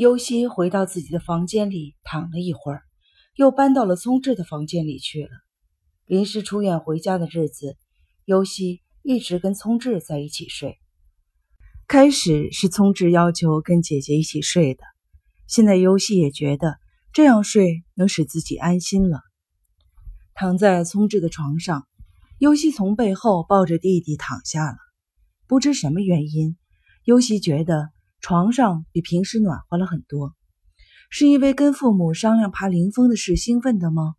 尤西回到自己的房间里躺了一会儿，又搬到了聪智的房间里去了。临时出院回家的日子，尤西一直跟聪智在一起睡。开始是聪智要求跟姐姐一起睡的，现在尤西也觉得这样睡能使自己安心了。躺在聪智的床上，尤西从背后抱着弟弟躺下了。不知什么原因，尤西觉得床上比平时暖和了很多。是因为跟父母商量爬灵峰的事兴奋的吗？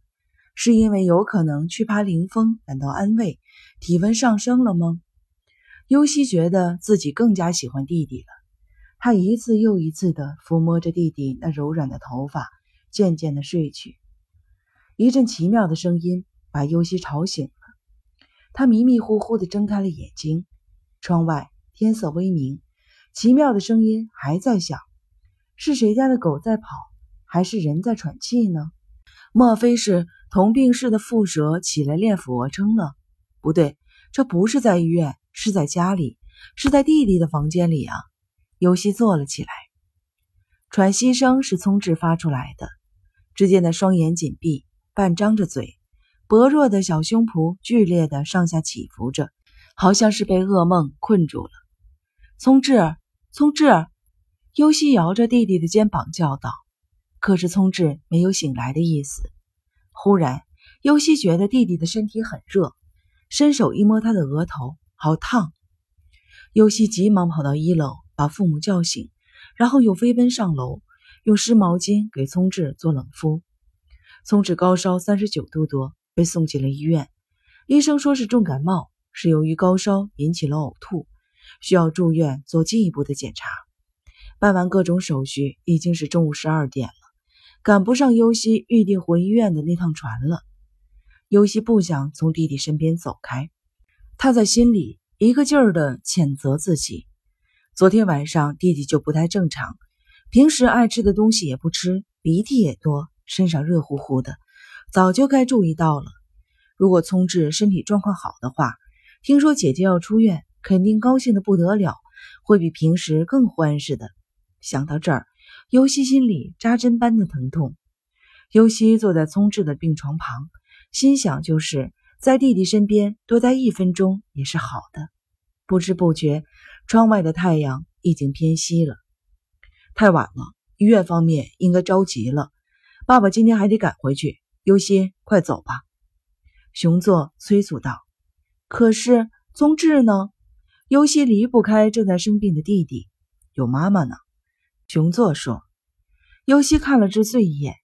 是因为有可能去爬灵峰感到安慰，体温上升了吗？尤西觉得自己更加喜欢弟弟了。他一次又一次地抚摸着弟弟那柔软的头发，渐渐地睡去。一阵奇妙的声音把尤西吵醒了，他迷迷糊糊地睁开了眼睛。窗外天色微明，奇妙的声音还在响。是谁家的狗在跑，还是人在喘气呢？莫非是同病室的蝮蛇起来练俯卧撑了？不对，这不是在医院，是在家里，是在弟弟的房间里啊！尤西坐了起来，喘息声是聪智发出来的。只见他双眼紧闭，半张着嘴，薄弱的小胸脯剧烈的上下起伏着。好像是被噩梦困住了。聪智，聪智，尤西摇着弟弟的肩膀叫道。可是聪智没有醒来的意思。忽然，尤西觉得弟弟的身体很热，伸手一摸他的额头，好烫。尤西急忙跑到一楼，把父母叫醒，然后又飞奔上楼，用湿毛巾给聪智做冷敷。聪智高烧三十九度多，被送进了医院。医生说是重感冒。是由于高烧引起了呕吐，需要住院做进一步的检查。办完各种手续，已经是中午十二点了，赶不上尤西预定回医院的那趟船了。尤西不想从弟弟身边走开，他在心里一个劲儿地谴责自己。昨天晚上弟弟就不太正常，平时爱吃的东西也不吃，鼻涕也多，身上热乎乎的，早就该注意到了。如果聪智身体状况好的话，听说姐姐要出院，肯定高兴的不得了，会比平时更欢似的。想到这儿，尤西心里扎针般的疼痛。尤西坐在聪智的病床旁，心想：就是在弟弟身边多待一分钟也是好的。不知不觉，窗外的太阳已经偏西了。太晚了，医院方面应该着急了。爸爸今天还得赶回去。尤西，快走吧！熊座催促道。可是宗志呢？尤西离不开正在生病的弟弟，有妈妈呢。熊座说。尤西看了志穗一眼，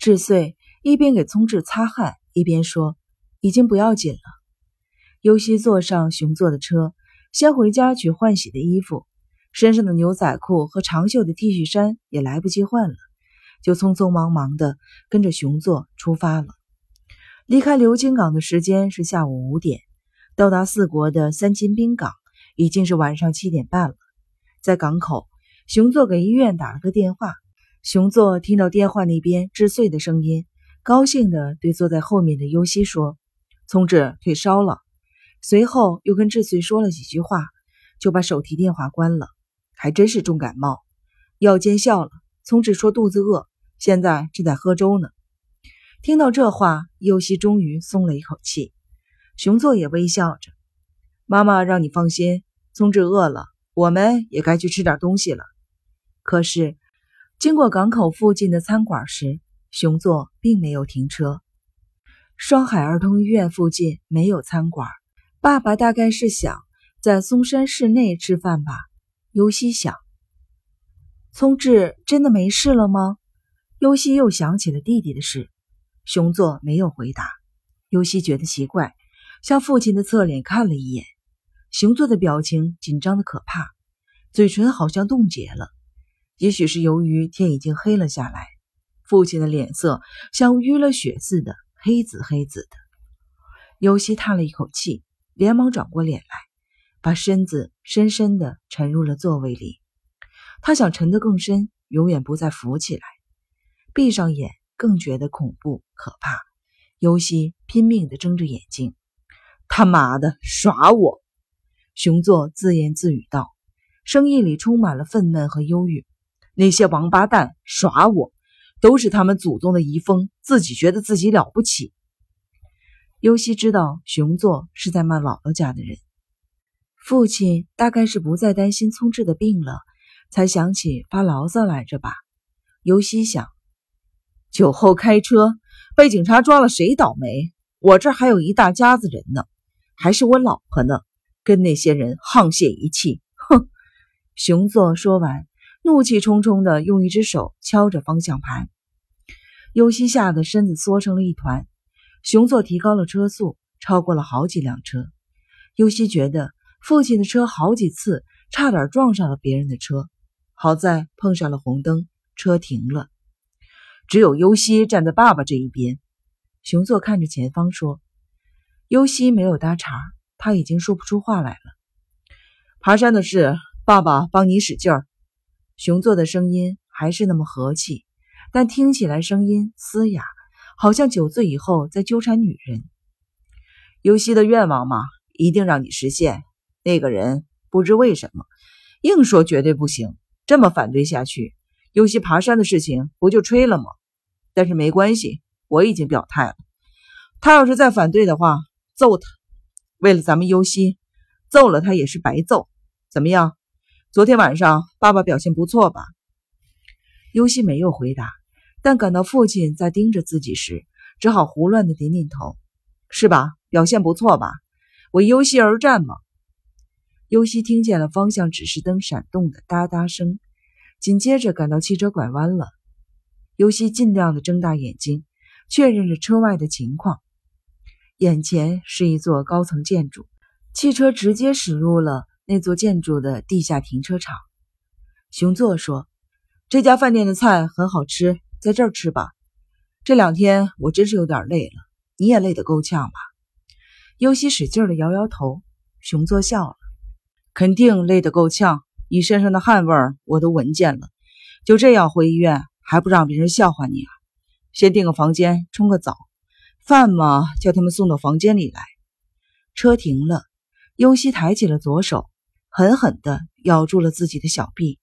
志穗一边给宗志擦汗，一边说：“已经不要紧了。”尤西坐上熊座的车，先回家取换洗的衣服，身上的牛仔裤和长袖的 T 恤衫也来不及换了，就匆匆忙忙的跟着熊座出发了。离开流金港的时间是下午五点。到达四国的三金滨港已经是晚上七点半了。在港口，熊座给医院打了个电话。熊座听到电话那边智穗的声音，高兴地对坐在后面的优希说：“聪智退烧了。”随后又跟智穗说了几句话，就把手提电话关了。还真是重感冒，药见效了。聪智说肚子饿，现在正在喝粥呢。听到这话，优希终于松了一口气。熊座也微笑着，妈妈让你放心。聪智饿了，我们也该去吃点东西了。可是，经过港口附近的餐馆时，熊座并没有停车。双海儿童医院附近没有餐馆，爸爸大概是想在嵩山市内吃饭吧。尤西想，聪智真的没事了吗？尤西又想起了弟弟的事。熊座没有回答。尤西觉得奇怪。向父亲的侧脸看了一眼，熊座的表情紧张的可怕，嘴唇好像冻结了。也许是由于天已经黑了下来，父亲的脸色像淤了血似的黑紫黑紫的。尤西叹了一口气，连忙转过脸来，把身子深深的沉入了座位里。他想沉得更深，永远不再浮起来。闭上眼，更觉得恐怖可怕。尤西拼命地睁着眼睛。他妈的，耍我！熊座自言自语道，声音里充满了愤懑和忧郁。那些王八蛋耍我，都是他们祖宗的遗风，自己觉得自己了不起。尤西知道熊作是在骂姥姥家的人，父亲大概是不再担心聪智的病了，才想起发牢骚来着吧。尤西想，酒后开车被警察抓了，谁倒霉？我这还有一大家子人呢，还是我老婆呢，跟那些人沆瀣一气。哼！熊作说完，怒气冲冲的用一只手敲着方向盘，尤西吓得身子缩成了一团。熊作提高了车速，超过了好几辆车。尤西觉得父亲的车好几次差点撞上了别人的车，好在碰上了红灯，车停了。只有尤西站在爸爸这一边。熊座看着前方说：“尤西没有搭茬，他已经说不出话来了。”爬山的事，爸爸帮你使劲儿。熊作的声音还是那么和气，但听起来声音嘶哑。好像酒醉以后在纠缠女人。尤西的愿望嘛，一定让你实现。那个人不知为什么，硬说绝对不行。这么反对下去，尤西爬山的事情不就吹了吗？但是没关系，我已经表态了。他要是再反对的话，揍他。为了咱们优西，揍了他也是白揍。怎么样？昨天晚上爸爸表现不错吧？尤西没有回答。但感到父亲在盯着自己时，只好胡乱的点点头，是吧？表现不错吧？为优西而战嘛。尤西听见了方向指示灯闪动的哒哒声，紧接着感到汽车拐弯了。尤西尽量的睁大眼睛，确认着车外的情况。眼前是一座高层建筑，汽车直接驶入了那座建筑的地下停车场。熊作说：“这家饭店的菜很好吃。”在这儿吃吧。这两天我真是有点累了，你也累得够呛吧？尤西使劲的摇摇头。熊作笑了，肯定累得够呛。你身上的汗味我都闻见了。就这样回医院，还不让别人笑话你啊？先订个房间，冲个澡，饭嘛叫他们送到房间里来。车停了，尤西抬起了左手，狠狠地咬住了自己的小臂。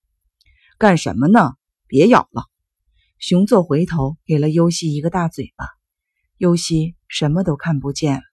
干什么呢？别咬了。熊作回头给了尤西一个大嘴巴，尤西什么都看不见了。